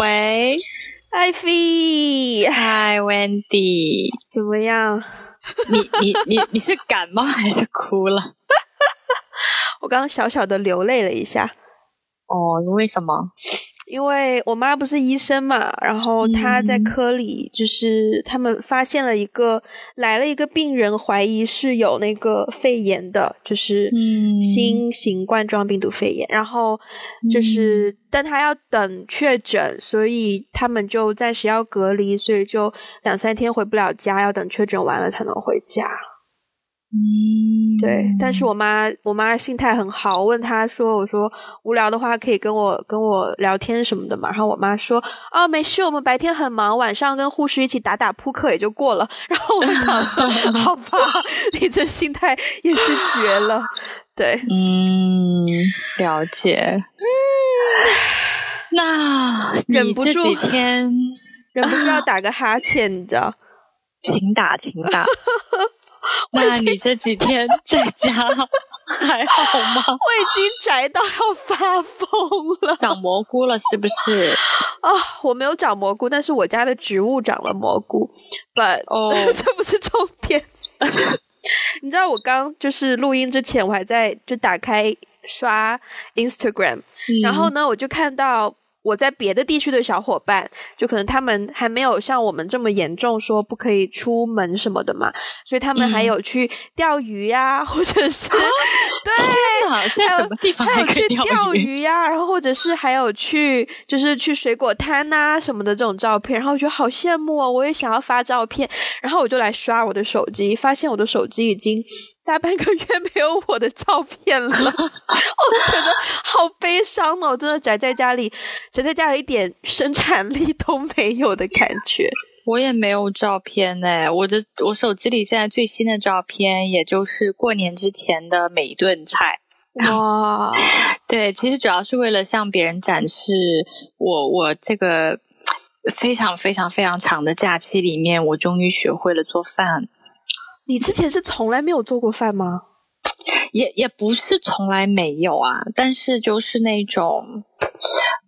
喂，艾菲，嗨，Wendy，怎么样？你你你你是感冒还是哭了？我刚刚小小的流泪了一下。哦，因为什么？因为我妈不是医生嘛，然后她在科里，就是他们发现了一个来了一个病人，怀疑是有那个肺炎的，就是新型冠状病毒肺炎。然后就是，但他要等确诊，所以他们就暂时要隔离，所以就两三天回不了家，要等确诊完了才能回家。嗯，对，但是我妈，我妈心态很好。我问她说：“我说无聊的话可以跟我跟我聊天什么的嘛。”然后我妈说：“哦，没事，我们白天很忙，晚上跟护士一起打打扑克也就过了。”然后我想，好吧，你这心态也是绝了。对，嗯，了解。嗯，那忍不住几天，忍不住要打个哈欠，你知道？请打，请打。那你这几天在家还好吗？我已经宅到要发疯了，长蘑菇了是不是？啊，我没有长蘑菇，但是我家的植物长了蘑菇。But 哦，这不是重点。你知道我刚就是录音之前，我还在就打开刷 Instagram，然后呢，我就看到。我在别的地区的小伙伴，就可能他们还没有像我们这么严重，说不可以出门什么的嘛，所以他们还有去钓鱼呀，或者是对，还有什么地方还有去钓鱼呀，然后或者是还有去就是去水果摊呐什么的这种照片，然后我觉得好羡慕哦，我也想要发照片，然后我就来刷我的手机，发现我的手机已经。大半个月没有我的照片了，我觉得好悲伤哦！真的宅在家里，宅在家里一点生产力都没有的感觉。我也没有照片呢，我的我手机里现在最新的照片，也就是过年之前的每一顿菜。哇，对，其实主要是为了向别人展示我我这个非常非常非常长的假期里面，我终于学会了做饭。你之前是从来没有做过饭吗？也也不是从来没有啊，但是就是那种，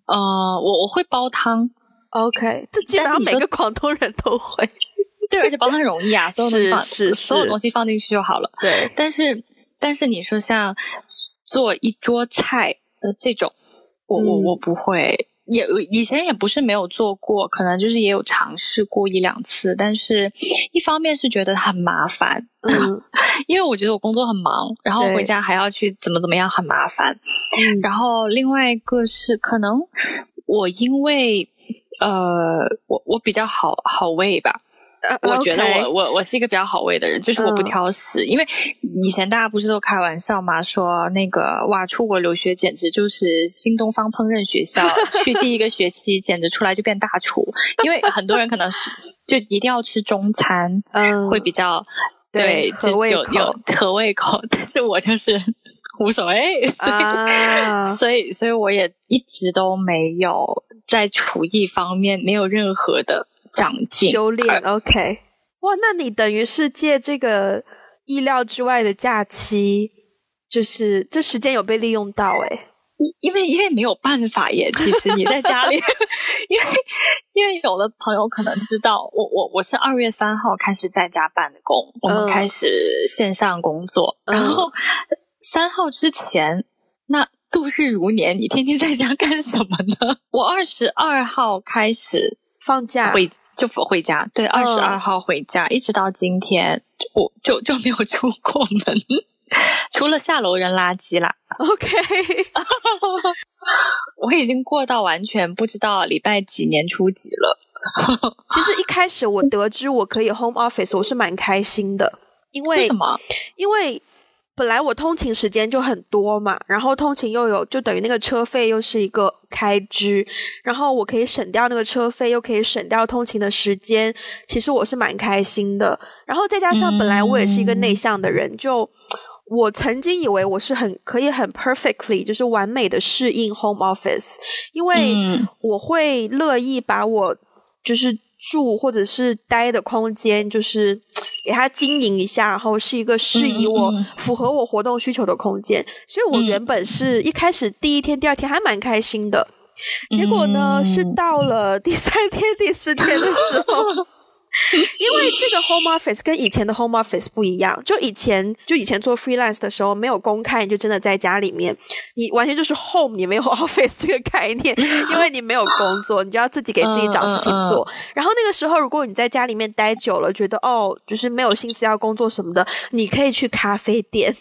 呃，我我会煲汤，OK，这基本上每个广东人都会，对，而且煲汤容易啊，所有东西放，所有东西放进去就好了，对。但是但是你说像做一桌菜的这种，我我我不会。也以前也不是没有做过，可能就是也有尝试过一两次，但是一方面是觉得很麻烦，嗯，因为我觉得我工作很忙，然后回家还要去怎么怎么样，很麻烦。嗯，然后另外一个是可能我因为呃，我我比较好好喂吧。我觉得我我我是一个比较好喂的人，就是我不挑食。因为以前大家不是都开玩笑嘛，说那个哇，出国留学简直就是新东方烹饪学校，去第一个学期简直出来就变大厨。因为很多人可能就一定要吃中餐，嗯，会比较对合胃口，合胃口。但是我就是无所谓，所以所以我也一直都没有在厨艺方面没有任何的。长进修炼，OK，哇，那你等于是借这个意料之外的假期，就是这时间有被利用到哎，因为因为没有办法耶，其实你在家里，因为因为有的朋友可能知道，我我我是二月三号开始在家办公，我们开始线上工作，然后三号之前那度日如年，你天天在家干什么呢？我二十二号开始放假。回。就回家，对，二十二号回家，一直到今天，我就就没有出过门，除了下楼扔垃圾啦。OK，我已经过到完全不知道礼拜几年初几了。其实一开始我得知我可以 home office，我是蛮开心的，因为什么？因为。本来我通勤时间就很多嘛，然后通勤又有，就等于那个车费又是一个开支，然后我可以省掉那个车费，又可以省掉通勤的时间，其实我是蛮开心的。然后再加上本来我也是一个内向的人，就我曾经以为我是很可以很 perfectly 就是完美的适应 home office，因为我会乐意把我就是住或者是待的空间就是。给它经营一下，然后是一个适宜我、符合我活动需求的空间。所以，我原本是一开始第一天、第二天还蛮开心的。结果呢，是到了第三天、第四天的时候。因为这个 home office 跟以前的 home office 不一样，就以前就以前做 freelance 的时候没有公开，你就真的在家里面，你完全就是 home，你没有 office 这个概念，因为你没有工作，你就要自己给自己找事情做。然后那个时候，如果你在家里面待久了，觉得哦，就是没有心思要工作什么的，你可以去咖啡店，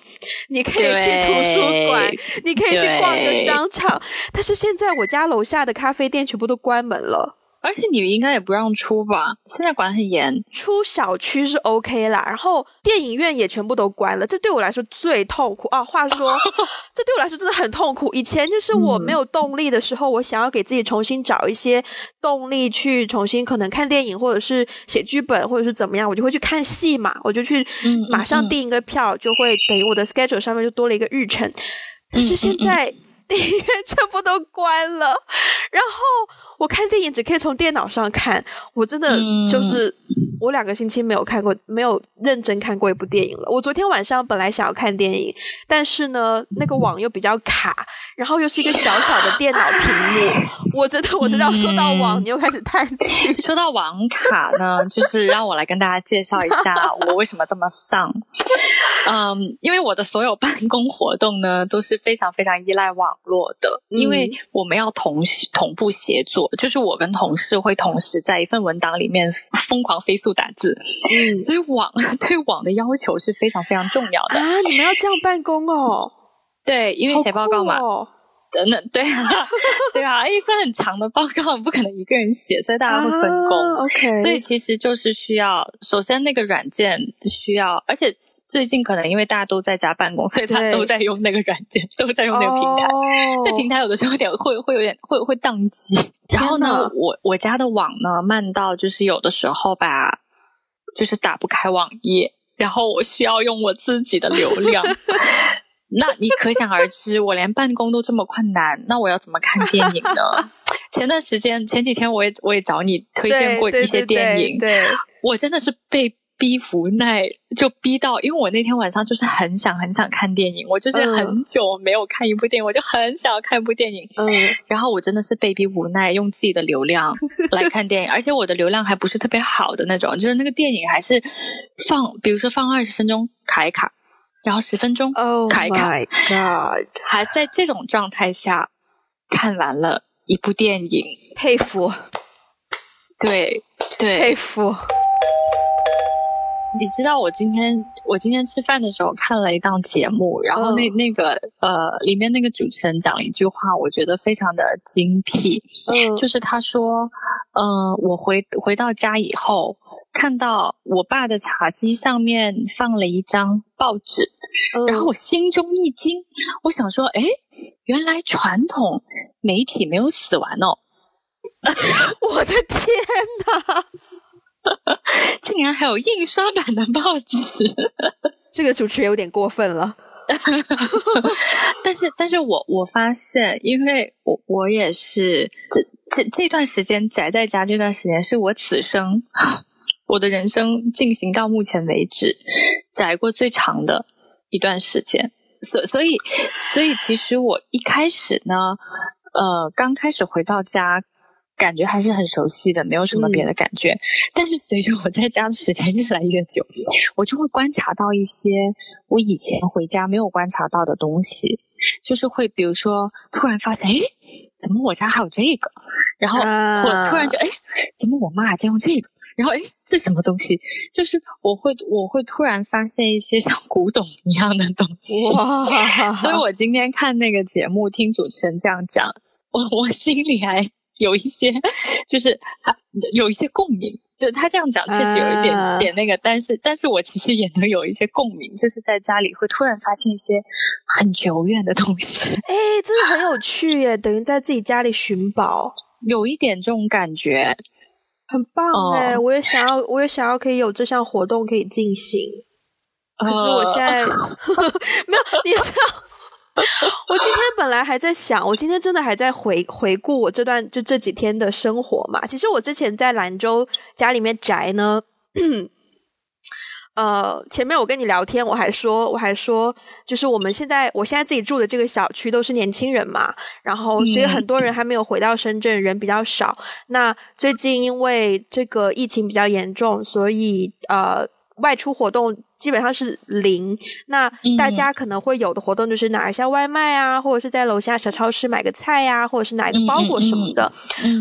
你可以去图书馆，你可以去逛个商场。但是现在我家楼下的咖啡店全部都关门了。而且你们应该也不让出吧？现在管很严，出小区是 OK 啦。然后电影院也全部都关了，这对我来说最痛苦啊！话说，这对我来说真的很痛苦。以前就是我没有动力的时候，我想要给自己重新找一些动力去重新可能看电影，或者是写剧本，或者是怎么样，我就会去看戏嘛，我就去马上订一个票，就会等于我的 schedule 上面就多了一个日程。但是现在电影院全部都关了，然后。我看电影只可以从电脑上看，我真的就是我两个星期没有看过，没有认真看过一部电影了。我昨天晚上本来想要看电影，但是呢，那个网又比较卡，然后又是一个小小的电脑屏幕，我真的我真的要说到网，你又开始叹气。说到网卡呢，就是让我来跟大家介绍一下我为什么这么丧。嗯，因为我的所有办公活动呢都是非常非常依赖网络的，因为我们要同同步协作。就是我跟同事会同时在一份文档里面疯狂飞速打字，嗯，所以网 对网的要求是非常非常重要的啊！你们要这样办公哦？对，因为写报告嘛，等等，对啊，对啊，一份很长的报告不可能一个人写，所以大家会分工。OK，所以其实就是需要，首先那个软件需要，而且。最近可能因为大家都在家办公，所以他都在用那个软件，都在用那个平台。那平台有的时候有点会会有点会会宕机。然后呢，我我家的网呢慢到就是有的时候吧，就是打不开网页，然后我需要用我自己的流量。那你可想而知，我连办公都这么困难，那我要怎么看电影呢？前段时间前几天我也我也找你推荐过一些电影，对我真的是被。逼无奈就逼到，因为我那天晚上就是很想很想看电影，我就是很久没有看一部电影，我就很想要看一部电影。嗯，然后我真的是被逼无奈，用自己的流量 来看电影，而且我的流量还不是特别好的那种，就是那个电影还是放，比如说放二十分钟卡一卡，然后十分钟卡一卡，还在这种状态下看完了一部电影，佩服，对对，佩服。你知道我今天我今天吃饭的时候看了一档节目，然后那那个呃里面那个主持人讲了一句话，我觉得非常的精辟。嗯，就是他说，嗯，我回回到家以后，看到我爸的茶几上面放了一张报纸，然后我心中一惊，我想说，哎，原来传统媒体没有死完哦！我的天哪！竟然还有印刷版的报纸，这个主持人有点过分了。但是，但是我我发现，因为我我也是这这这段时间宅在家，这段时间是我此生我的人生进行到目前为止宅过最长的一段时间。所所以，所以其实我一开始呢，呃，刚开始回到家。感觉还是很熟悉的，没有什么别的感觉。但是随着我在家的时间越来越久，我就会观察到一些我以前回家没有观察到的东西，就是会比如说突然发现，哎，怎么我家还有这个？然后我突然就，哎，怎么我妈还在用这个？然后，哎，这什么东西？就是我会我会突然发现一些像古董一样的东西。哇所以我今天看那个节目，听主持人这样讲，我我心里还。有一些，就是他有一些共鸣，就他这样讲确实有一点点那个，但是但是我其实也能有一些共鸣，就是在家里会突然发现一些很久远的东西，哎，真的很有趣耶，等于在自己家里寻宝，有一点这种感觉，很棒哎，我也想要，我也想要可以有这项活动可以进行，可是我现在 没有，你知道。我今天本来还在想，我今天真的还在回回顾我这段就这几天的生活嘛。其实我之前在兰州家里面宅呢，呃，前面我跟你聊天，我还说，我还说，就是我们现在，我现在自己住的这个小区都是年轻人嘛，然后所以很多人还没有回到深圳，人比较少。那最近因为这个疫情比较严重，所以呃，外出活动。基本上是零，那大家可能会有的活动就是拿一下外卖啊，或者是在楼下小超市买个菜呀，或者是拿一个包裹什么的，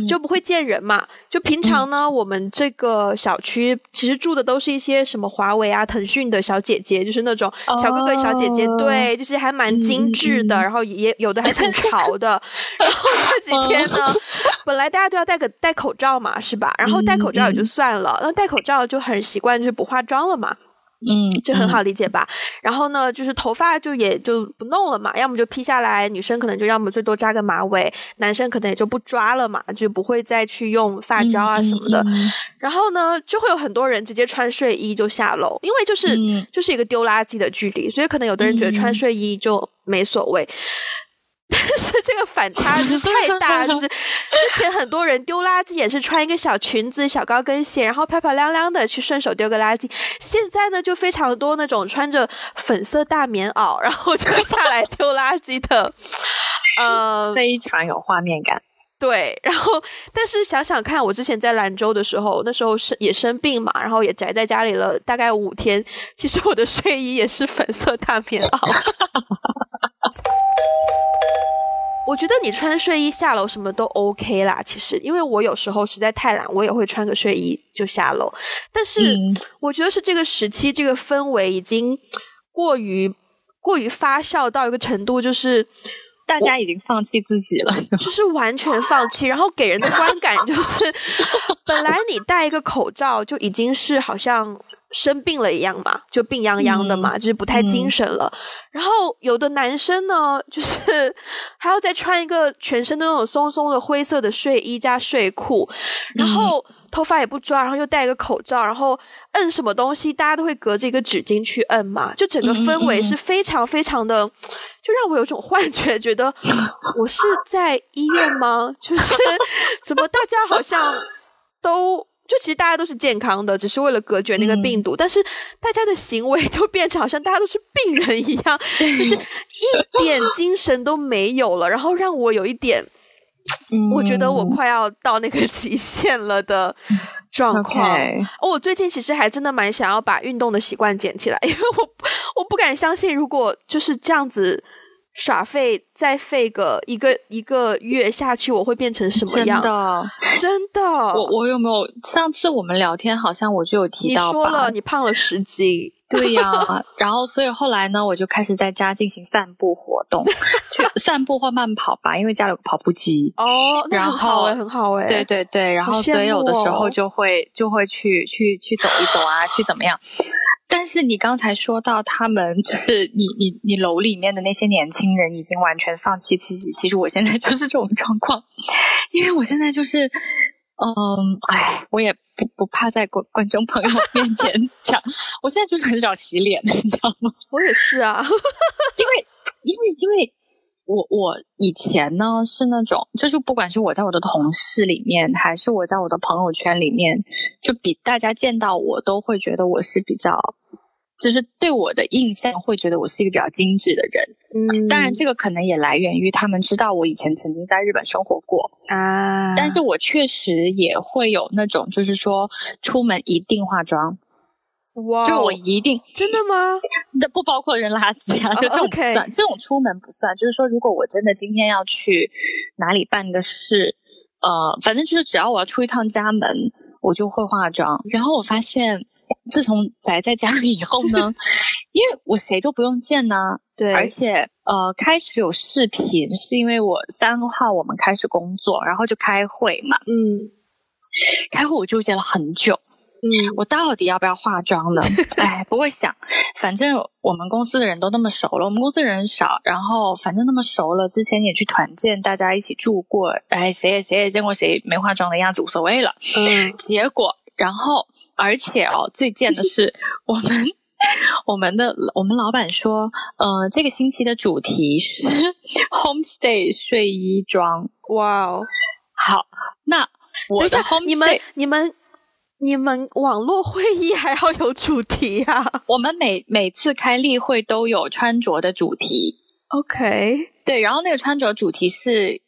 就不会见人嘛。就平常呢，我们这个小区其实住的都是一些什么华为啊、腾讯的小姐姐，就是那种小哥哥、小姐姐，对，就是还蛮精致的，然后也有的还挺潮的。然后这几天呢，本来大家都要戴个戴口罩嘛，是吧？然后戴口罩也就算了，那戴口罩就很习惯，就是不化妆了嘛。嗯，这很好理解吧？然后呢，就是头发就也就不弄了嘛，要么就披下来，女生可能就要么最多扎个马尾，男生可能也就不抓了嘛，就不会再去用发胶啊什么的。然后呢，就会有很多人直接穿睡衣就下楼，因为就是就是一个丢垃圾的距离，所以可能有的人觉得穿睡衣就没所谓。但是这个反差是 太大，就是之前很多人丢垃圾也是穿一个小裙子、小高跟鞋，然后漂漂亮亮的去顺手丢个垃圾。现在呢，就非常多那种穿着粉色大棉袄，然后就下来丢垃圾的，呃，非常有画面感。对，然后但是想想看，我之前在兰州的时候，那时候生也生病嘛，然后也宅在家里了大概五天。其实我的睡衣也是粉色大棉袄。我觉得你穿睡衣下楼什么都 OK 啦，其实，因为我有时候实在太懒，我也会穿个睡衣就下楼。但是我觉得是这个时期，这个氛围已经过于过于发酵到一个程度，就是大家已经放弃自己了，就是完全放弃，然后给人的观感就是，本来你戴一个口罩就已经是好像。生病了一样嘛，就病殃殃的嘛，就是不太精神了。然后有的男生呢，就是还要再穿一个全身的那种松松的灰色的睡衣加睡裤，然后头发也不抓，然后又戴一个口罩，然后摁什么东西，大家都会隔着一个纸巾去摁嘛，就整个氛围是非常非常的，就让我有种幻觉，觉得 我是在医院吗？就是怎么大家好像都。就其实大家都是健康的，只是为了隔绝那个病毒，但是大家的行为就变成好像大家都是病人一样，就是一点精神都没有了，然后让我有一点，我觉得我快要到那个极限了的状况。我最近其实还真的蛮想要把运动的习惯捡起来，因为我我不敢相信，如果就是这样子。耍废再废个一个一个月下去，我会变成什么样？真的，真的。我我有没有上次我们聊天，好像我就有提到，你说了你胖了十斤。对呀，然后所以后来呢，我就开始在家进行散步活动，去散步或慢跑吧，因为家里有跑步机。哦，然后很好哎，对对对，然后所以有的时候就会就会去去去走一走啊，去怎么样？但是你刚才说到他们，就是你你你楼里面的那些年轻人已经完全放弃自己。其实我现在就是这种状况，因为我现在就是，嗯，哎，我也不不怕在观观众朋友 面前讲，我现在就是很少洗脸，你知道吗？我也是啊，因为因为因为我我以前呢是那种，就是不管是我在我的同事里面，还是我在我的朋友圈里面，就比大家见到我都会觉得我是比较。就是对我的印象会觉得我是一个比较精致的人，嗯，当然这个可能也来源于他们知道我以前曾经在日本生活过啊，但是我确实也会有那种就是说出门一定化妆，哇，就我一定真的吗？那不包括扔垃圾啊，就这种不算，这种出门不算。就是说，如果我真的今天要去哪里办个事，呃，反正就是只要我要出一趟家门，我就会化妆。然后我发现。自从宅在家里以后呢，因为我谁都不用见呢，对，而且呃开始有视频，是因为我三号我们开始工作，然后就开会嘛，嗯，开会我纠结了很久，嗯，我到底要不要化妆呢？哎，不会想，反正我们公司的人都那么熟了，我们公司人少，然后反正那么熟了，之前也去团建，大家一起住过，哎，谁也谁也见过谁没化妆的样子，无所谓了，嗯，结果然后。而且哦，最贱的是，我们 我们的我们老板说，呃，这个星期的主题是 homestay 睡衣装。哇哦，好，那我的 homestay，你们你们你们网络会议还要有主题呀、我们每每次开例会都有穿着的主题，OK，对，然后那个穿着主题是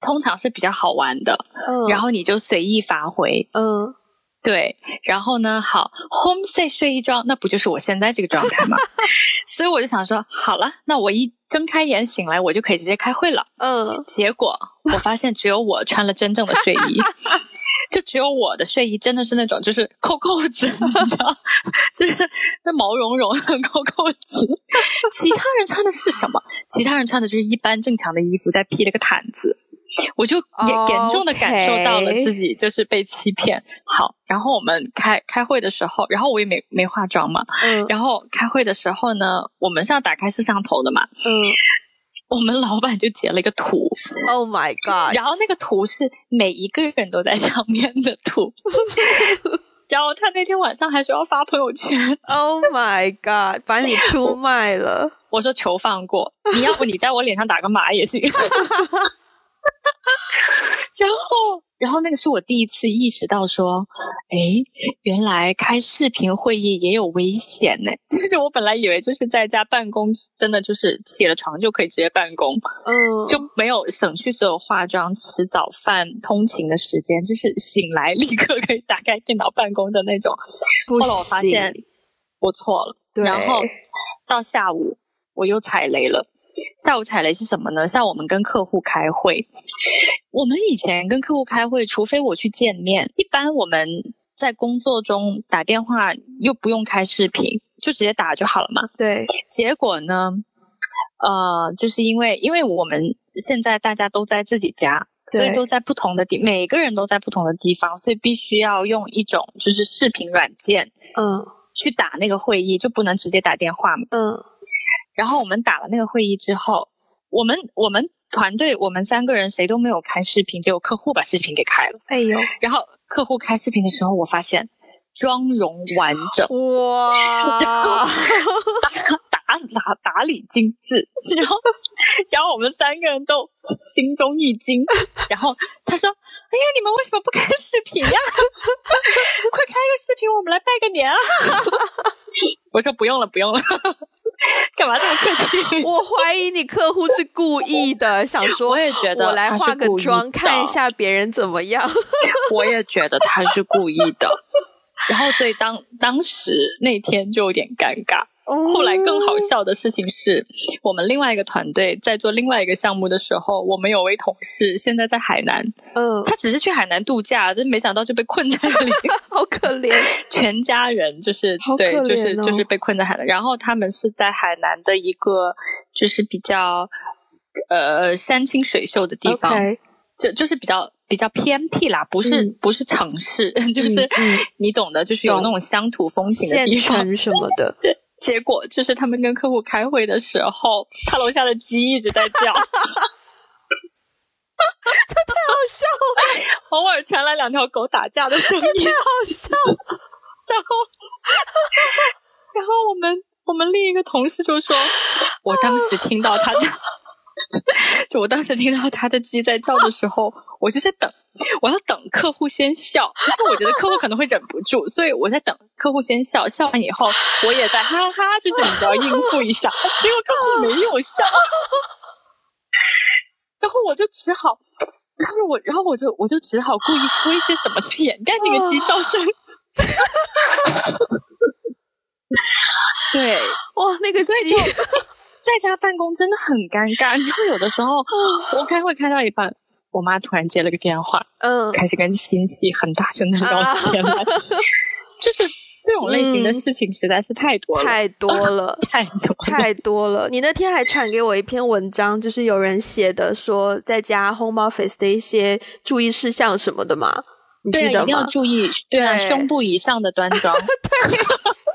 通常是比较好玩的，嗯，然后你就随意发挥。嗯。对，然后呢，好，homestay 睡衣装，那不就是我现在这个状态吗？所以我就想说，好了，那我一睁开眼醒来，我就可以直接开会了。嗯，结果我发现只有我穿了真正的睡衣，就只有我的睡衣真的是那种就是扣扣子，你知道，就是那毛茸茸的扣扣子。其他人穿的是什么？其他人穿的就是一般正常的衣服，再披了个毯子。我就严哦严重的感受到了自己就是被欺骗。好，然后我们开开会的时候，然后我也没没化妆嘛，嗯然后开会的时候呢，我们是要打开摄像头的嘛，嗯我们老板就截了一个图，，Oh my God，然后那个图是每一个人都在上面的图，然后他那天晚上还说要发朋友圈，Oh my God，把你出卖了。我说求放过，你要不你在我脸上打个码也行。然后，然后那个是我第一次意识到说，哎，原来开视频会议也有危险呢。就是我本来以为就是在家办公，真的就是起了床就可以直接办公，嗯，就没有省去所有化妆、吃早饭、通勤的时间，就是醒来立刻可以打开电脑办公的那种。后来我发现我错了，然后到下午我又踩雷了。下午踩雷是什么呢？像我们跟客户开会，我们以前跟客户开会，除非我去见面，一般我们在工作中打电话又不用开视频，就直接打就好了嘛。对，结果呢，呃，就是因为因为我们现在大家都在自己家，所以都在不同的地，每个人都在不同的地方，所以必须要用一种就是视频软件嗯去打那个会议，就不能直接打电话嘛。嗯然后我们打了那个会议之后，我们我们团队我们三个人谁都没有开视频，结果客户把视频给开了。哎呦，然后客户开视频的时候，我发现妆容完整，哇，打打打理精致，然后然后我们三个人都心中一惊，然后他说：“哎呀，你们为什么不开视频呀、快开个视频，我们来拜个年啊！” 我说：“不用了，不用了，干嘛这么客气？” 我怀疑你客户是故意的，想说我也觉得我来化个故意妆，看一下别人怎么样。我也觉得他是故意的。然后，所以当当时那天就有点尴尬。后来更好笑的事情是，我们另外一个团队在做另外一个项目的时候，我们有位同事现在在海南，嗯，他只是去海南度假，真没想到就被困在那里，好可怜。全家人就是好对，就是就是被困在海南。然后他们是在海南的一个就是比较呃山清水秀的地方就就是比较比较偏僻啦，不是、嗯不是城市，就是、嗯嗯你懂的，就是有那种乡土风情的县地方。城什么的，结果就是他们跟客户开会的时候，他楼下的鸡一直在叫，太好笑了，偶尔传来两条狗打架的声音，太好笑了。然后，然后我们我们另一个同事就说，我当时听到他的，就我当时听到他的鸡在叫的时候，我就在等，我要等客户先笑，因为我觉得客户可能会忍不住，所以我在等客户先笑，笑完以后我也在哈哈，就是你知道应付一下，结果客户没有笑，然后我就只好。然后我，然后我就我就只好故意说一些什么去掩盖那个鸡叫声。对，哇，那个鸡所以就在家办公真的很尴尬。然后有的时候我开会开到一半，我妈突然接了个电话，嗯，开始跟亲戚很大声的聊起天来，就是这种类型的事情实在是太多了，太多了。太多了。太多了！你那天还传给我一篇文章，就是有人写的，说在家 home office 的一些注意事项什么的嘛，你记得一定要吗？注意，对啊，对胸部以上的端庄。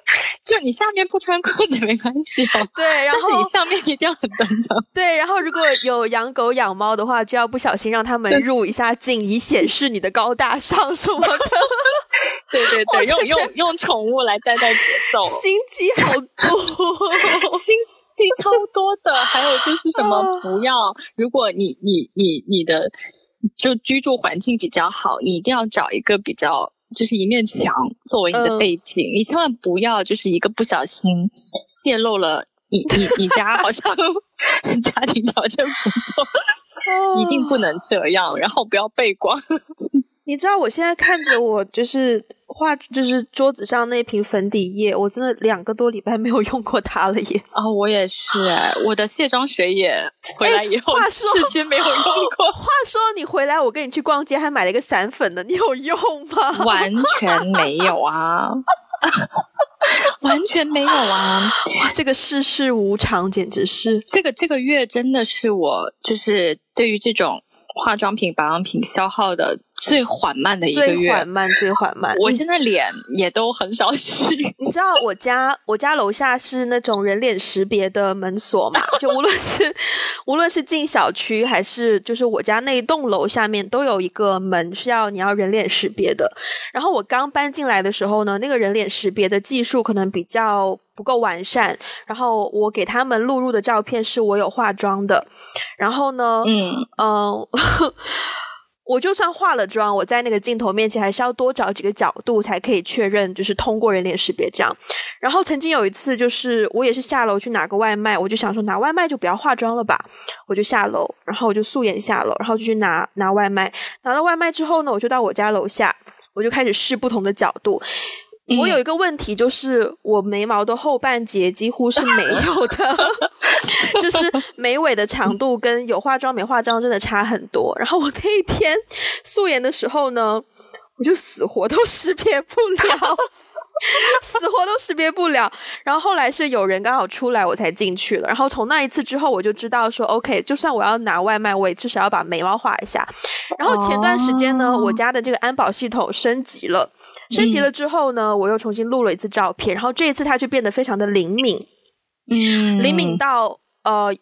就你下面不穿裤子没关系哦，对，然后你上面一定要很端庄。对，然后如果有养狗养猫的话，就要不小心让他们入一下镜，以显示你的高大上什么的。对对对，用用用宠物来带带节奏，心机好多，心机超多的。还有就是什么啊不要，如果你你你你的就居住环境比较好，你一定要找一个比较就是一面墙作为你的背景，你千万不要就是一个不小心泄露了你你你家好像 家庭条件不错，一定不能这样，然后不要背光。你知道我现在看着我就是画，就是桌子上那瓶粉底液，我真的两个多礼拜没有用过它了耶！啊，我也是，我的卸妆水也回来以后，话说至今没有用过。话说你回来，我跟你去逛街还买了一个散粉呢，你有用吗？完全没有啊，完全没有啊！哇，这个世事无常，简直是这个这个月真的是我就是对于这种。化妆品、保养品消耗的最缓慢的一个月，最缓慢、最缓慢。我现在脸也都很少洗。你知道我家我家楼下是那种人脸识别的门锁嘛？就无论是无论是进小区还是就是我家那一栋楼下面都有一个门是要你要人脸识别的。然后我刚搬进来的时候呢，那个人脸识别的技术可能比较。不够完善，然后我给他们录入的照片是我有化妆的，然后呢，嗯嗯，我就算化了妆，我在那个镜头面前还是要多找几个角度才可以确认，就是通过人脸识别这样。然后曾经有一次，就是我也是下楼去拿个外卖，我就想说拿外卖就不要化妆了吧，我就下楼，然后我就素颜下楼，然后就去拿拿外卖。拿了外卖之后呢，我就到我家楼下，我就开始试不同的角度。我有一个问题，就是我眉毛的后半截几乎是没有的，就是眉尾的长度跟有化妆没化妆真的差很多。然后我那一天素颜的时候呢，我就死活都识别不了。死活都识别不了，然后后来是有人刚好出来，我才进去了。然后从那一次之后，我就知道说，OK，就算我要拿外卖，我也至少要把眉毛画一下。然后前段时间呢，我家的这个安保系统升级了，升级了之后呢，我又重新录了一次照片，然后这一次它就变得非常的灵敏，嗯，灵敏到呃，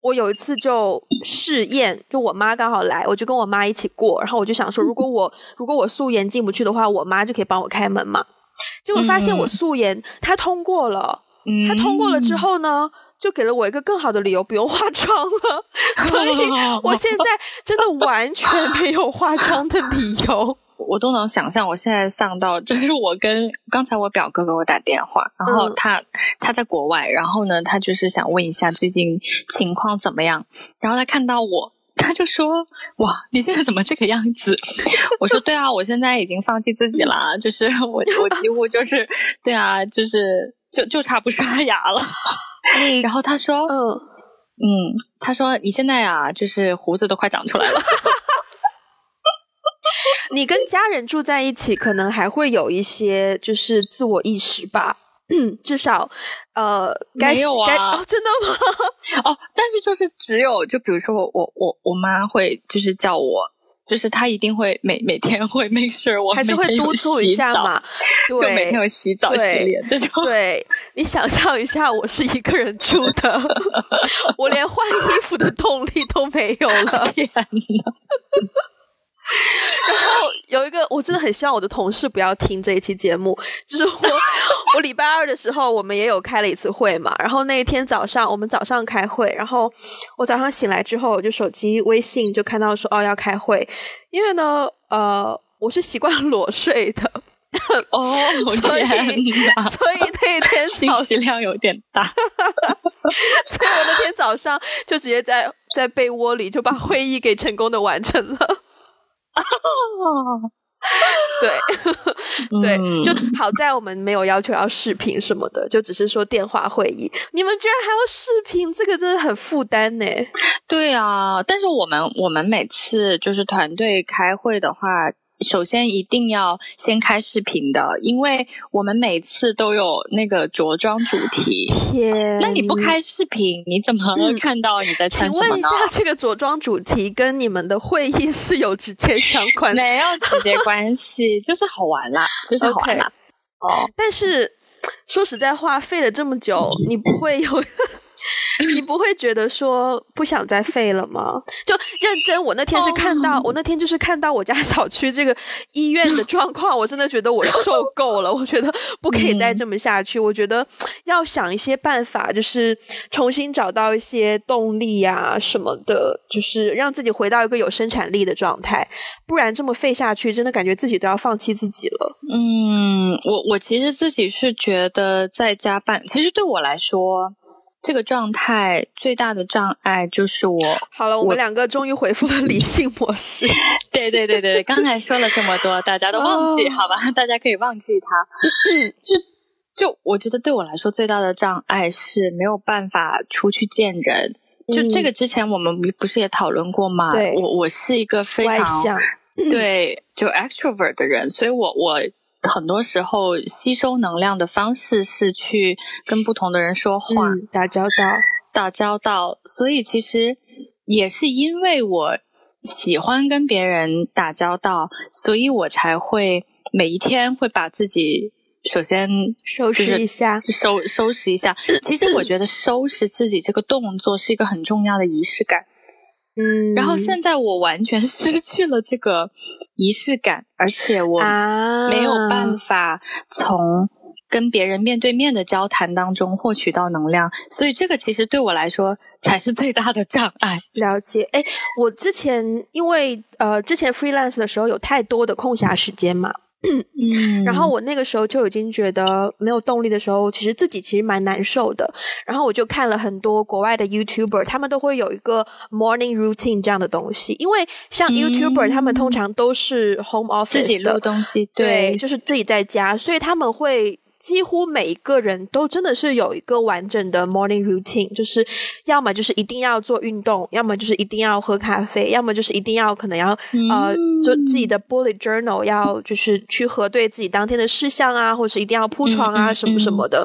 我有一次就试验，就我妈刚好来，我就跟我妈一起过，然后我就想说，如果我如果我素颜进不去的话，我妈就可以帮我开门嘛。结果发现我素颜，她通过了。她通过了之后呢，就给了我一个更好的理由，不用化妆了。所以我现在真的完全没有化妆的理由。我都能想象，我现在丧到 就是我跟刚才我表哥给我打电话，然后他他在国外，然后呢，他就是想问一下最近情况怎么样。然后他看到我。他就说：“哇，你现在怎么这个样子？” 我说：“对啊，我现在已经放弃自己了，就是我我几乎就是对啊，就是就就差不刷牙了。”然后他说：“嗯嗯，他说你现在啊，就是胡子都快长出来了。你跟家人住在一起，可能还会有一些就是自我意识吧。”嗯，至少，呃，没有啊，真的吗？哦，但是就是只有，就比如说我我我我妈会就是叫我，就是她一定会每每天会 make sure 我还是会督促一下嘛，对，每天有洗澡洗脸这种。对你想象一下，我是一个人住的，我连换衣服的动力都没有了，天哪！然后有一个，我真的很希望我的同事不要听这一期节目。就是我，我礼拜二的时候，我们也有开了一次会嘛。然后那一天早上，我们早上开会，然后我早上醒来之后，我就手机微信就看到说哦要开会，因为呢，呃，我是习惯裸睡的哦，所以所以那天信息量有点大，所以我那天早上就直接在在被窝里就把会议给成功的完成了。对对，就好在我们没有要求要视频什么的，就只是说电话会议。你们居然还要视频，这个真的很负担呢。对啊，但是我们我们每次就是团队开会的话。首先一定要先开视频的，因为我们每次都有那个着装主题。天，那你不开视频，你怎么看到你在穿什么请问一下，这个着装主题跟你们的会议是有直接相关？没有直接关系，就是好玩啦，就是好玩啦。哦，但是说实在话，费了这么久，你不会有？你不会觉得说不想再废了吗？就认真，我那天是看到，我那天就是看到我家小区这个医院的状况，我真的觉得我受够了。我觉得不可以再这么下去。我觉得要想一些办法，就是重新找到一些动力啊什么的，就是让自己回到一个有生产力的状态。不然这么废下去，真的感觉自己都要放弃自己了。嗯，我我其实自己是觉得在家办，其实对我来说。这个状态最大的障碍就是我。好了，我们两个终于回复了理性模式。对对对对，刚才说了这么多，大家都忘记好吧？大家可以忘记它。就就我觉得对我来说最大的障碍是没有办法出去见人。就这个之前我们不是也讨论过吗？对，我我是一个非常对就 extrovert 的人，所以我我。很多时候，吸收能量的方式是去跟不同的人说话、打交道、打交道。所以，其实也是因为我喜欢跟别人打交道，所以我才会每一天会把自己首先收拾一下，收收拾一下。其实，我觉得收拾自己这个动作是一个很重要的仪式感。嗯，然后现在我完全失去了这个仪式感，而且我没有办法从跟别人面对面的交谈当中获取到能量，所以这个其实对我来说才是最大的障碍。了解，哎，我之前因为呃之前 freelance 的时候有太多的空暇时间嘛。嗯，然后我那个时候就已经觉得没有动力的时候，其实自己其实蛮难受的。然后我就看了很多国外的 YouTuber，他们都会有一个 morning routine 这样的东西。因为像 YouTuber，他们通常都是 home office 自己录东西，对，就是自己在家，所以他们会。几乎每一个人都真的是有一个完整的 morning routine，就是要么就是一定要做运动，要么就是一定要喝咖啡，要么就是一定要可能要呃做自己的 bullet journal，要就是去核对自己当天的事项啊，或者是一定要铺床啊什么什么的。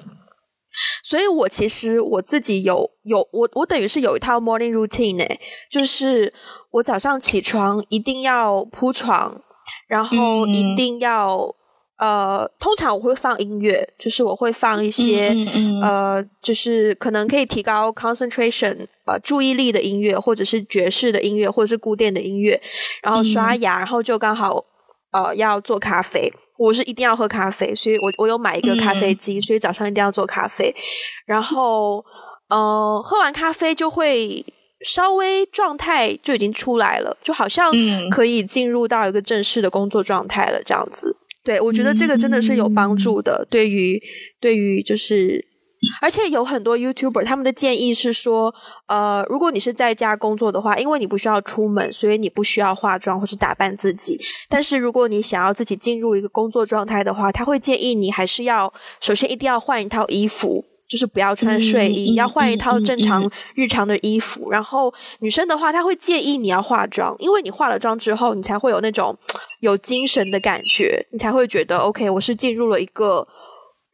所以我其实我自己有有我我等于是有一套 morning routine 呢，就是我早上起床一定要铺床，然后一定要。呃，通常我会放音乐，就是我会放一些呃，就是可能可以提高 concentration 呃注意力的音乐，或者是爵士的音乐，或者是古典的音乐。然后刷牙，然后就刚好呃要做咖啡，我是一定要喝咖啡，所以我我有买一个咖啡机，所以早上一定要做咖啡。然后呃，喝完咖啡就会稍微状态就已经出来了，就好像可以进入到一个正式的工作状态了，这样子。对，我觉得这个真的是有帮助的。对于对于就是，而且有很多 YouTuber 他们的建议是说，呃，如果你是在家工作的话，因为你不需要出门，所以你不需要化妆或是打扮自己。但是如果你想要自己进入一个工作状态的话，他会建议你还是要首先一定要换一套衣服。就是不要穿睡衣，要换一套正常日常的衣服。然后女生的话，她会建议你要化妆，因为你化了妆之后，你才会有那种有精神的感觉，你才会觉得 OK，我是进入了一个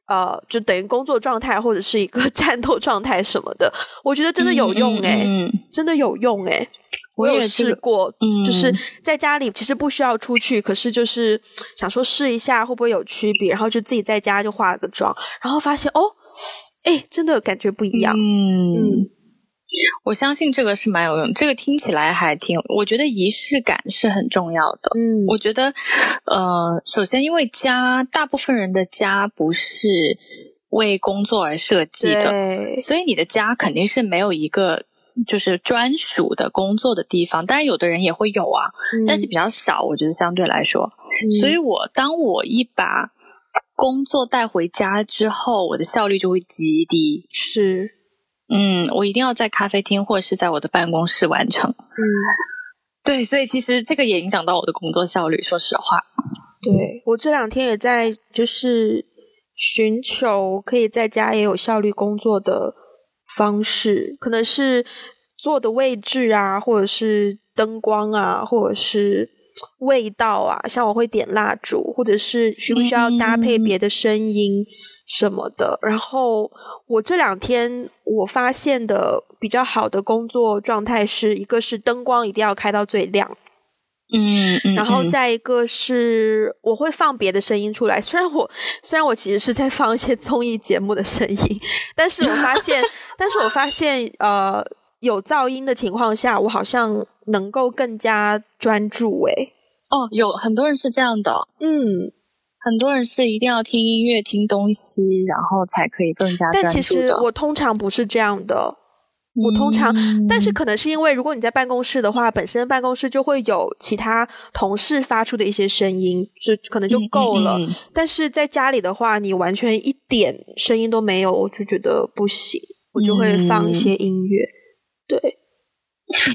呃，就等于工作状态或者是一个 战斗状态什么的。我觉得真的有用哎，真的有用哎，我有试过，就是在家里其实不需要出去，可是就是想说试一下会不会有区别，然后就自己在家就化了个妆，然后发现哦。哎，真的感觉不一样。嗯，我相信这个是蛮有用。这个听起来还挺，我觉得仪式感是很重要的。嗯，我觉得，呃，首先因为家，大部分人的家不是为工作而设计的，所以你的家肯定是没有一个就是专属的工作的地方。当然，有的人也会有啊，但是比较少。我觉得相对来说，所以我当我一把。工作带回家之后，我的效率就会极低。是，嗯，我一定要在咖啡厅或者是在我的办公室完成。嗯，对，所以其实这个也影响到我的工作效率。说实话，对我这两天也在就是寻求可以在家也有效率工作的方式，可能是坐的位置啊，或者是灯光啊，或者是。味道啊，像我会点蜡烛，或者是需不需要搭配别的声音什么的。然后我这两天我发现的比较好的工作状态是一个是灯光一定要开到最亮，嗯嗯，然后再一个是我会放别的声音出来，虽然我虽然我其实是在放一些综艺节目的声音，但是我发现，但是我发现，呃，有噪音的情况下，我好像能够更加专注。诶，哦，有很多人是这样的，嗯，很多人是一定要听音乐、听东西，然后才可以更加专注但其实我通常不是这样的。我通常，但是可能是因为，如果你在办公室的话，本身办公室就会有其他同事发出的一些声音，就可能就够了。但是在家里的话，你完全一点声音都没有，我就觉得不行，我就会放一些音乐。对，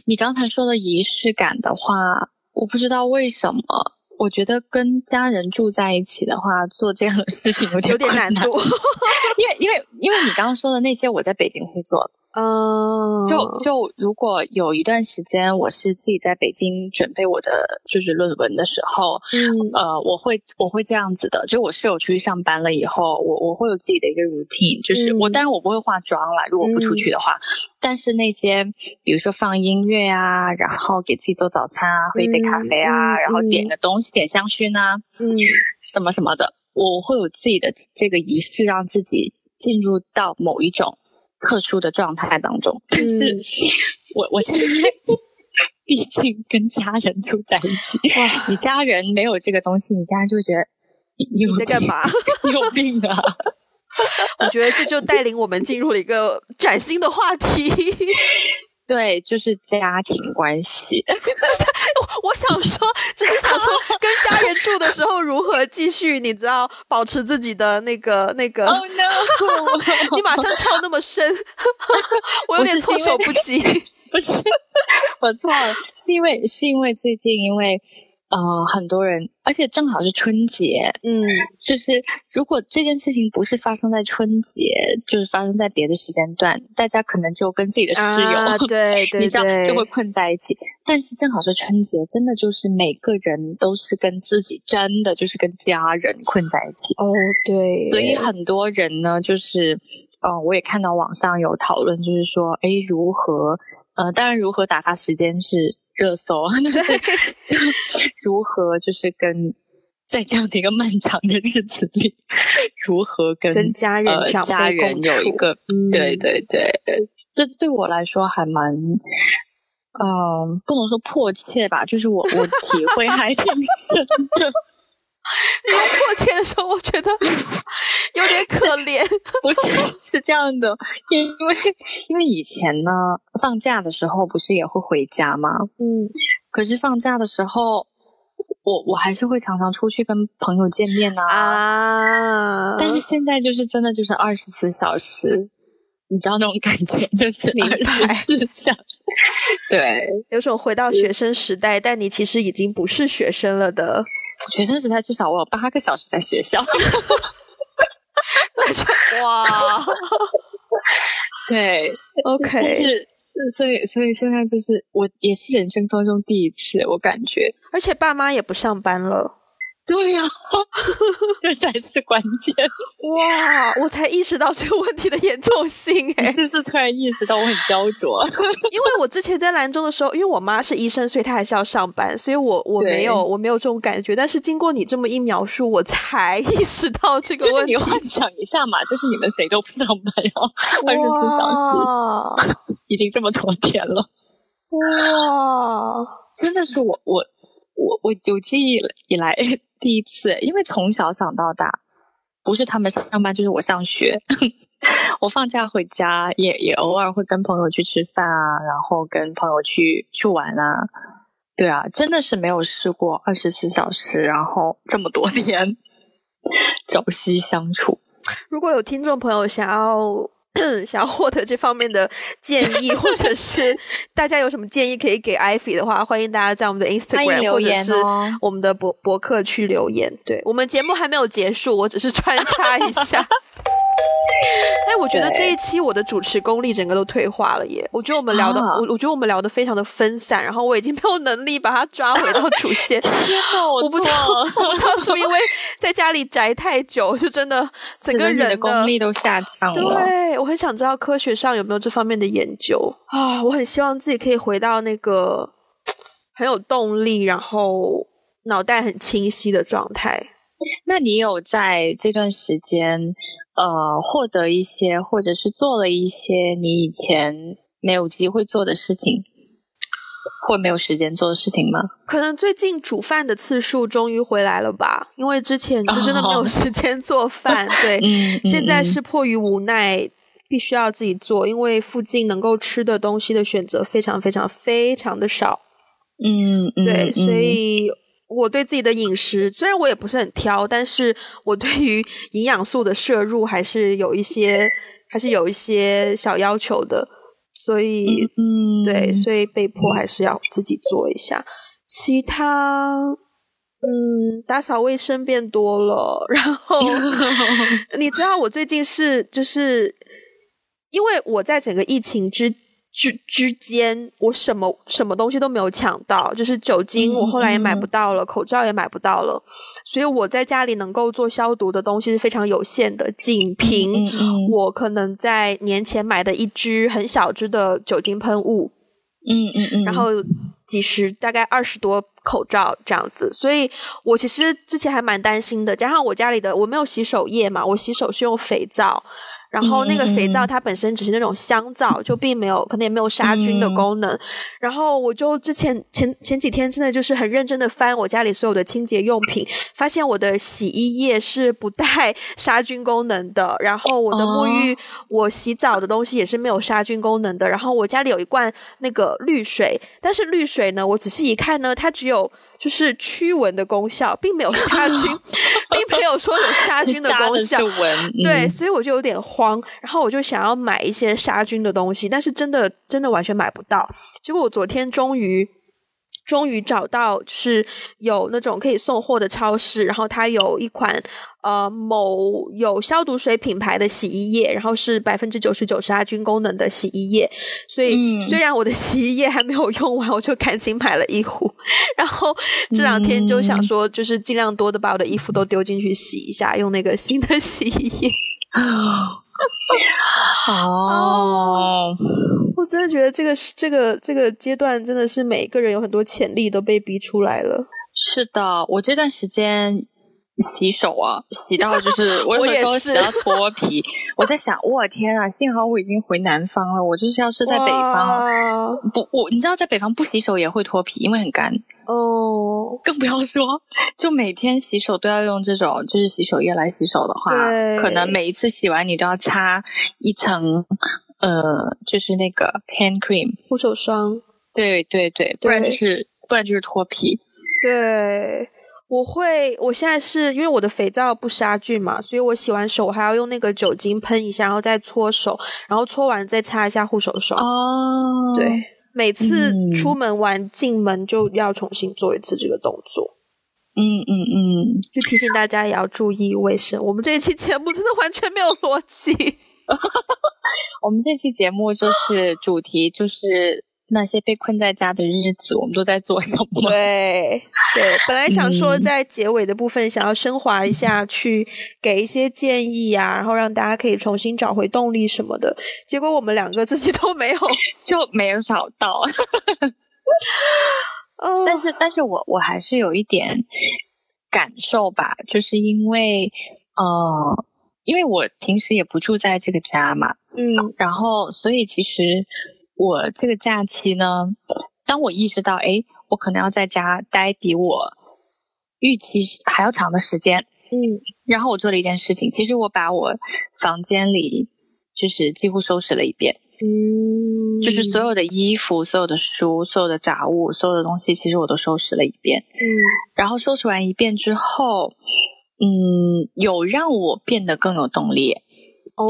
你刚才说的仪式感的话，我不知道为什么，我觉得跟家人住在一起的话，做这样的事情有点有点难度，因为因为因为你刚刚说的那些，我在北京会做。嗯，就就如果有一段时间我是自己在北京准备我的就是论文的时候，嗯，呃，我会我会这样子的，就我室友出去上班了以后，我我会有自己的一个 routine，就是我当然我不会化妆啦，如果不出去的话，但是那些比如说放音乐啊，然后给自己做早餐啊，喝一杯咖啡啊，然后点个东西，点香薰啊，嗯，什么什么的，我会有自己的这个仪式，让自己进入到某一种。特殊的状态当中，但是我我现在毕竟跟家人住在一起，你家人没有这个东西，你家人就会觉得你你在干嘛？你有病啊！我觉得这就带领我们进入了一个崭新的话题。对，就是家庭关系。我想说，只是想说，跟家人住的时候如何继续，你知道，保持自己的那个那个。Oh no！你马上跳那么深，我有点措手不及。不是，我错了，是因为是因为最近因为。呃，很多人，而且正好是春节，嗯，就是如果这件事情不是发生在春节，就是发生在别的时间段，大家可能就跟自己的室友，对对对，你知道就会困在一起。但是正好是春节，真的就是每个人都是跟自己，真的就是跟家人困在一起。哦，对，所以很多人呢，就是，呃，我也看到网上有讨论，就是说，哎，如何，呃，当然如何打发时间是。热搜 就是就如何就是跟在这样的一个漫长的日子里，如何跟跟家人家人有一个对对对，这对我来说还蛮嗯，不能说迫切吧，就是我我体会还挺深的。你用迫切的时候，我觉得有点可怜。不是是这样的，因为因为以前呢，放假的时候不是也会回家吗？嗯，可是放假的时候，我我还是会常常出去跟朋友见面呐。啊，但是现在就是真的就是二十四小时，你知道那种感觉，就是二十四小时。对，有种回到学生时代，但你其实已经不是学生了的。学生时代至少我有八个小时在学校，那就哇，对，OK，是，所以所以现在就是我也是人生当中第一次，我感觉，而且爸妈也不上班了。对呀，这才是关键哇！我才意识到这个问题的严重性，哎，是不是突然意识到我很焦灼？因为我之前在兰州的时候，因为我妈是医生，所以她还是要上班，所以我我没有我没有这种感觉。但是经过你这么一描述，我才意识到这个问题。你幻想一下嘛，就是你们谁都不上班哦，二十四小时，已经这么多天了，哇！真的是我我我我有记忆以来。第一次，因为从小长到大，不是他们上班就是我上学。我放假回家，也也偶尔会跟朋友去吃饭啊，然后跟朋友去去玩啊。对啊，真的是没有试过二十四小时，然后这么多 天 朝夕相处。如果有听众朋友想要。想要获得这方面的建议，或者是 大家有什么建议可以给艾菲的话，欢迎大家在我们的 Instagram 或者是我们的博博客去留言。对我们节目还没有结束，我只是穿插一下。哎，我觉得这一期我的主持功力整个都退化了耶！我觉得我们聊的，我我觉得我们聊的非常的分散，然后我已经没有能力把它抓回到主线。我不知道，我不知道是因为在家里宅太久，就真的整个人的功力都下降了。对，我很想知道科学上有没有这方面的研究啊！我很希望自己可以回到那个很有动力，然后脑袋很清晰的状态。那你有在这段时间，呃，获得一些，或者是做了一些你以前没有机会做的事情，或没有时间做的事情吗？可能最近煮饭的次数终于回来了吧，因为之前就真的没有时间做饭。对，现在是迫于无奈，必须要自己做，因为附近能够吃的东西的选择非常非常非常的少。嗯，对，所以。我对自己的饮食虽然我也不是很挑，但是我对于营养素的摄入还是有一些，还是有一些小要求的。所以，嗯，对，所以被迫还是要自己做一下。其他，嗯，打扫卫生变多了。然后，你知道我最近是就是因为我在整个疫情之。之之间，我什么什么东西都没有抢到，就是酒精，我后来也买不到了，口罩也买不到了，所以我在家里能够做消毒的东西是非常有限的，仅凭我可能在年前买的一支很小支的酒精喷雾，嗯嗯嗯，然后几十大概二十多口罩这样子，所以我其实之前还蛮担心的，加上我家里的我没有洗手液嘛，我洗手是用肥皂。然后那个肥皂它本身只是那种香皂，就并没有可能也没有杀菌的功能。然后我就之前前前几天真的就是很认真的翻我家里所有的清洁用品，发现我的洗衣液是不带 杀菌功能的。然后我的沐浴，我洗澡的东西也是没有杀菌功能的。然后我家里有一罐那个滤水，但是滤水呢，我仔细一看呢，它只有。就是驱蚊的功效，并没有杀菌，并没有说有杀菌的功效。对，所以我就有点慌，然后我就想要买一些杀菌的东西，但是真的真的完全买不到。结果我昨天终于。终于找到就是有那种可以送货的超市，然后它有一款呃某有消毒水品牌的洗衣液，然后是百分之九十九杀菌功能的洗衣液。所以虽然我的洗衣液还没有用完，我就赶紧买了一壶。然后这两天就想说，就是尽量多的把我的衣服都丢进去洗一下，用那个新的洗衣液。哦。我真的觉得这个这个这个阶段真的是每一个人有很多潜力都被逼出来了。是的，我这段时间洗手啊，洗到就是 我有时候洗到脱皮。我在想，我天啊！幸好我已经回南方了。我就是要是在北方，不，我你知道，在北方不洗手也会脱皮，因为很干。哦，更不要说，就每天洗手都要用这种就是洗手液来洗手的话，可能每一次洗完你都要擦一层。呃，就是那个 hand cream 护手霜，对对对，不然就是不然就是脱皮。对，我会，我现在是因为我的肥皂不杀菌嘛，所以我洗完手我还要用那个酒精喷一下，然后再搓手，然后搓完再擦一下护手霜。哦，对，每次出门完进门就要重新做一次这个动作。嗯嗯嗯，就提醒大家也要注意卫生。我们这一期节目真的完全没有逻辑。我们这期节目就是 主题，就是那些被困在家的日子，我们都在做什么？对对，本来想说在结尾的部分想要升华一下，去给一些建议啊，然后让大家可以重新找回动力什么的。结果我们两个自己都没有，就没有找到。但是，但是我我还是有一点感受吧，就是因为呃。因为我平时也不住在这个家嘛，嗯，然后所以其实我这个假期呢，当我意识到，哎，我可能要在家待比我预期还要长的时间，嗯，然后我做了一件事情，其实我把我房间里就是几乎收拾了一遍，嗯，就是所有的衣服、所有的书、所有的杂物、所有的东西，其实我都收拾了一遍，嗯，然后收拾完一遍之后。嗯，有让我变得更有动力，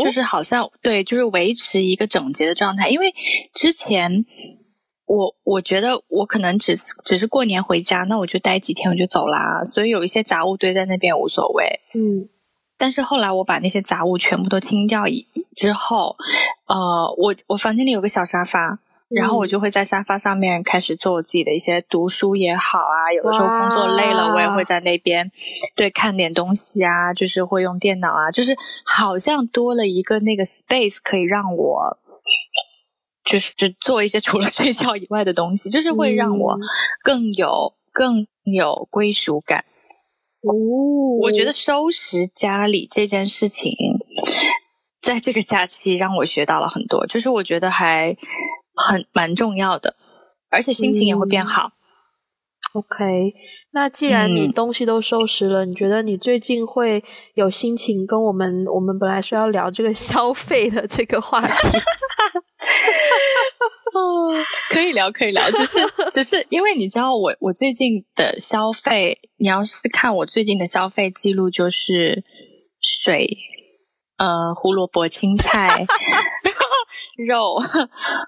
就是好像对，就是维持一个整洁的状态。因为之前我我觉得我可能只只是过年回家，那我就待几天我就走啦，所以有一些杂物堆在那边无所谓。嗯，但是后来我把那些杂物全部都清掉之后，呃，我我房间里有个小沙发。然后我就会在沙发上面开始做我自己的一些读书也好啊，有的时候工作累了，我也会在那边对看点东西啊，就是会用电脑啊，就是好像多了一个那个 space 可以让我就是做一些除了睡觉以外的东西，就是会让我更有更有归属感。哦，我觉得收拾家里这件事情，在这个假期让我学到了很多，就是我觉得还很蛮重要的，而且心情也会变好。OK，那既然你东西都收拾了，你觉得你最近会有心情跟我们？我们本来说要聊这个 消费的这个话题，哦，可以聊，可以聊，只是只是因为你知道，我我最近的消费，你要是看我最近的消费记录，就是水，呃，胡萝卜、青菜。肉，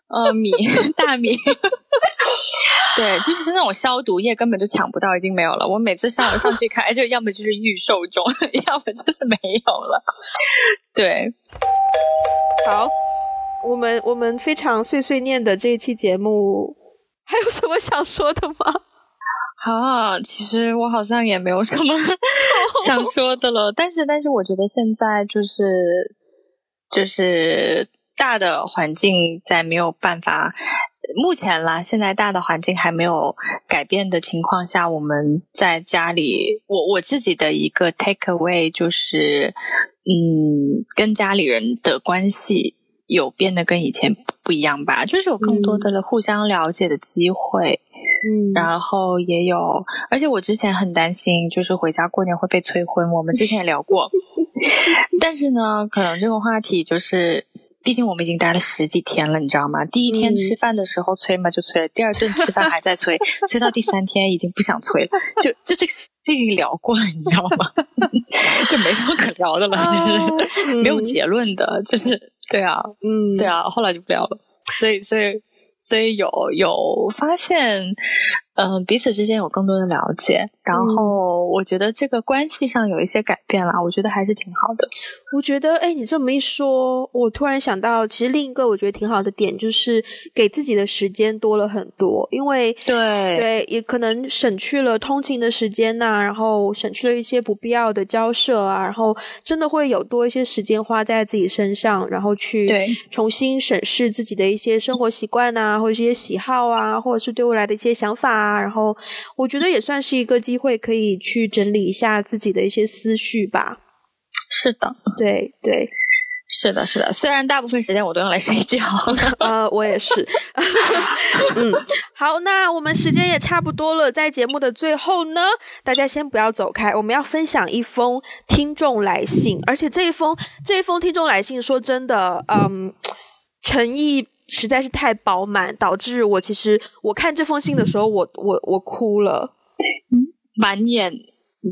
呃，米，大米，对，就是那种消毒液根本就抢不到，已经没有了。我每次上上去看，就要么就是预售中，要么就是没有了。对，好，我们我们非常碎碎念的这一期节目，还有什么想说的吗？好，其实我好像也没有什么 想说的了，但是但是我觉得现在就是就是。大的环境在没有办法，目前啦，现在大的环境还没有改变的情况下，我们在家里，我我自己的一个 take away 就是，嗯，跟家里人的关系有变得跟以前不一样吧，就是有更多的互相了解的机会，嗯，然后也有，而且我之前很担心，就是回家过年会被催婚，我们之前也聊过，但是呢，可能这个话题就是。毕竟我们已经待了十几天了，你知道吗？第一天吃饭的时候催嘛就催了，第二顿吃饭还在催，催到第三天已经不想催了，就就这个这个聊过了，你知道吗？就没什么可聊的了，就是没有结论的，就是对啊，嗯，对啊，后来就不聊了，所以所以所以有有发现。嗯，彼此之间有更多的了解，然后我觉得这个关系上有一些改变了，我觉得还是挺好的。我觉得，哎，你这么一说，我突然想到，其实另一个我觉得挺好的点就是给自己的时间多了很多，因为对对，也可能省去了通勤的时间呐，然后省去了一些不必要的交涉啊，然后真的会有多一些时间花在自己身上，然后去重新审视自己的一些生活习惯呐，或者一些喜好啊，或者是对未来的一些想法。啊，然后我觉得也算是一个机会，可以去整理一下自己的一些思绪吧。是的，对对，是的，是的。虽然大部分时间我都用来睡觉，呃，我也是。嗯，好，那我们时间也差不多了，在节目的最后呢，大家先不要走开，我们要分享一封听众来信，而且这一封这一封听众来信，说真的，嗯，诚意。实在是太饱满，导致我其实我看这封信的时候，我我我哭了，满眼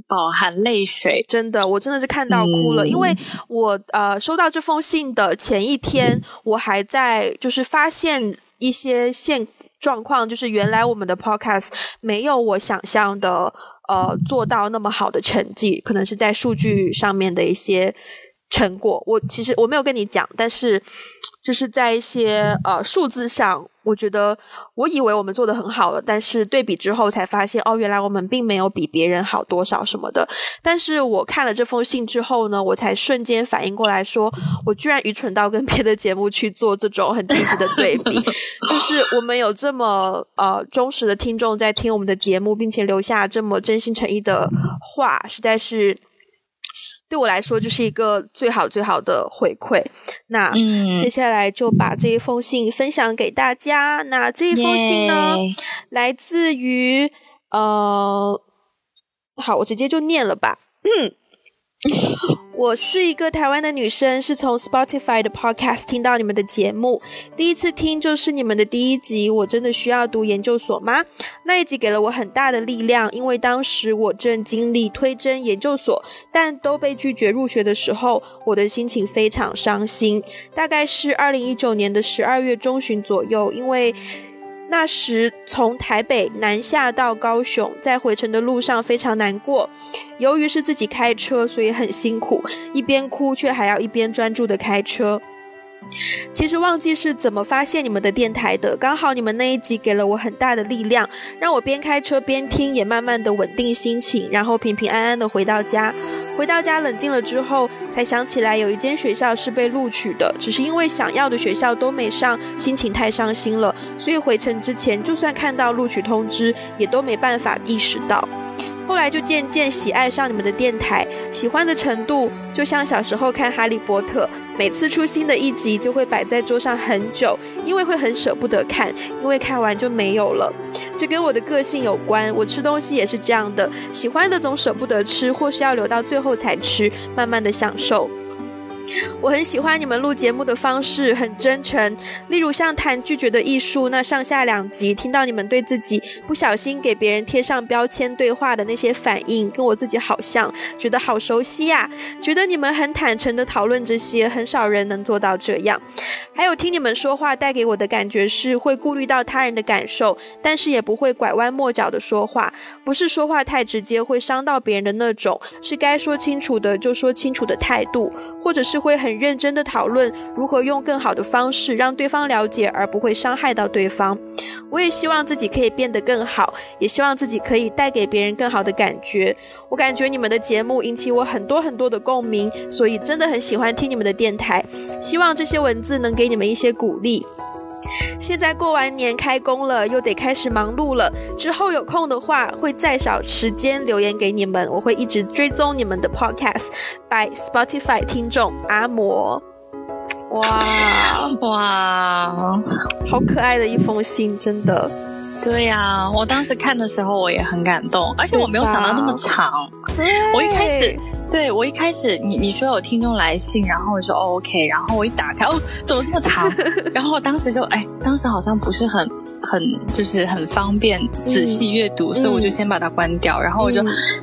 饱含泪水，真的，我真的是看到哭了，因为我呃收到这封信的前一天，我还在就是发现一些现状况，就是原来我们的 podcast 没有我想象的呃做到那么好的成绩，可能是在数据上面的一些成果，我其实我没有跟你讲，但是。就是在一些呃数字上，我觉得我以为我们做的很好了，但是对比之后才发现，哦，原来我们并没有比别人好多少什么的。但是我看了这封信之后呢，我才瞬间反应过来说，我居然愚蠢到跟别的节目去做这种很低级的对比。就是我们有这么呃忠实的听众在听我们的节目，并且留下这么真心诚意的话，实在是。对我来说，就是一个最好最好的回馈。那接下来就把这一封信分享给大家。那这一封信呢，来自于呃，好，我直接就念了吧。嗯。我是一个台湾的女生，是从 Spotify 的 Podcast 听到你们的节目，第一次听就是你们的第一集。我真的需要读研究所吗？那一集给了我很大的力量，因为当时我正经历推甄研究所，但都被拒绝入学的时候，我的心情非常伤心。大概是二零一九年的十二月中旬左右，因为。那时从台北南下到高雄，在回程的路上非常难过。由于是自己开车，所以很辛苦，一边哭却还要一边专注的开车。其实忘记是怎么发现你们的电台的，刚好你们那一集给了我很大的力量，让我边开车边听，也慢慢的稳定心情，然后平平安安的回到家。回到家冷静了之后，才想起来有一间学校是被录取的，只是因为想要的学校都没上，心情太伤心了，所以回程之前，就算看到录取通知，也都没办法意识到。后来就渐渐喜爱上你们的电台，喜欢的程度就像小时候看《哈利波特》，每次出新的一集就会摆在桌上很久，因为会很舍不得看，因为看完就没有了。这跟我的个性有关，我吃东西也是这样的，喜欢的总舍不得吃，或是要留到最后才吃，慢慢的享受。我很喜欢你们录节目的方式，很真诚。例如像谈拒绝的艺术那上下两集，听到你们对自己不小心给别人贴上标签对话的那些反应，跟我自己好像，觉得好熟悉呀。觉得你们很坦诚的讨论这些，很少人能做到这样。还有听你们说话带给我的感觉是会顾虑到他人的感受，但是也不会拐弯抹角的说话，不是说话太直接会伤到别人的那种，是该说清楚的就说清楚的态度，或者是。会很认真的讨论如何用更好的方式让对方了解，而不会伤害到对方。我也希望自己可以变得更好，也希望自己可以带给别人更好的感觉。我感觉你们的节目引起我很多很多的共鸣，所以真的很喜欢听你们的电台。希望这些文字能给你们一些鼓励。现在过完年开工了，又得开始忙碌了。之后有空的话，会再找时间留言给你们。我会一直追踪你们的 Podcast by Spotify 听众阿摩。哇哇，好可爱的一封信，真的。对呀，我当时看的时候我也很感动，而且我没有想到那么长。我一开始。对我一开始，你你说有听众来信，然后我说 OK，然后我一打开，哦，怎么这么长？然后当时就哎，当时好像不是很很就是很方便仔细阅读，所以我就先把它关掉，然后我就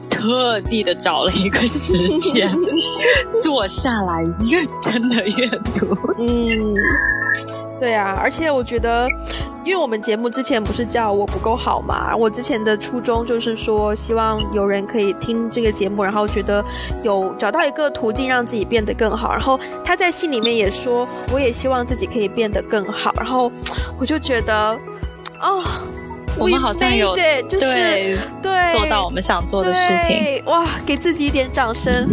特地的找了一个时间 坐下来认真的阅读。嗯。对啊，而且我觉得，因为我们节目之前不是叫我不够好嘛，我之前的初衷就是说，希望有人可以听这个节目，然后觉得有找到一个途径让自己变得更好。然后他在信里面也说，我也希望自己可以变得更好。然后我就觉得，哦，我们好像有就是对做到我们想做的事情，哇，给自己一点掌声。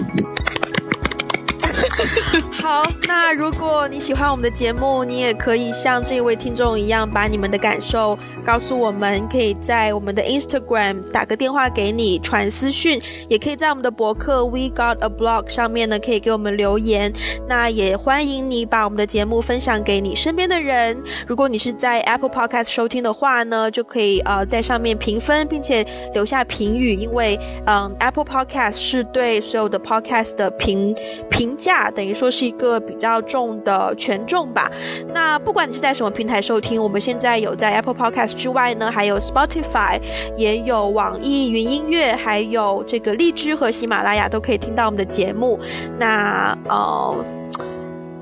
好，那如果你喜欢我们的节目，你也可以像这位听众一样，把你们的感受告诉我们。可以在我们的 Instagram 打个电话给你，传私讯，也可以在我们的博客 We Got a Blog 上面呢，可以给我们留言。那也欢迎你把我们的节目分享给你身边的人。如果你是在 Apple Podcast 收听的话呢，就可以呃在上面评分，并且留下评语，因为嗯 Apple Podcast 是对所有的 Podcast 的评评价，等于说是一个比较重的权重吧。那不管你是在什么平台收听，我们现在有在 Apple Podcast 之外呢，还有 Spotify，也有网易云音乐，还有这个荔枝和喜马拉雅都可以听到我们的节目。那呃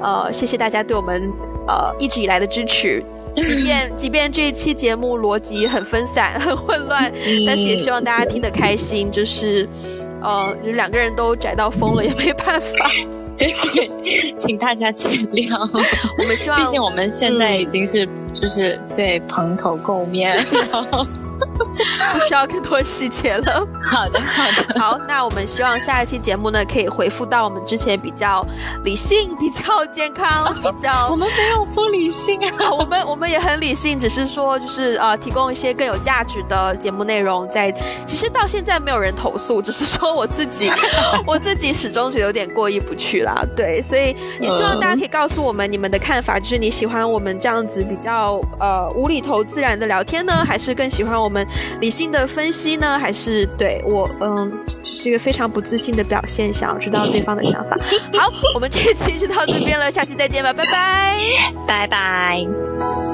呃，谢谢大家对我们呃一直以来的支持。即便 即便这一期节目逻辑很分散、很混乱，但是也希望大家听得开心。就是呃，就是两个人都宅到疯了，也没办法。对，请大家见谅。我们希望，毕竟我们现在已经是就是对蓬头垢面。不需要更多细节了。好的，好的。好，那我们希望下一期节目呢，可以回复到我们之前比较理性、比较健康、比较……我们没有不理性啊，我们我们也很理性，只是说就是呃，提供一些更有价值的节目内容。在其实到现在没有人投诉，只是说我自己，我自己始终觉得有点过意不去啦。对，所以也希望大家可以告诉我们你们的看法，就是你喜欢我们这样子比较呃无厘头自然的聊天呢，还是更喜欢我们？理性的分析呢，还是对我嗯，就是一个非常不自信的表现。想要知道对方的想法。好，我们这期就到这边了，下期再见吧，拜拜，拜拜。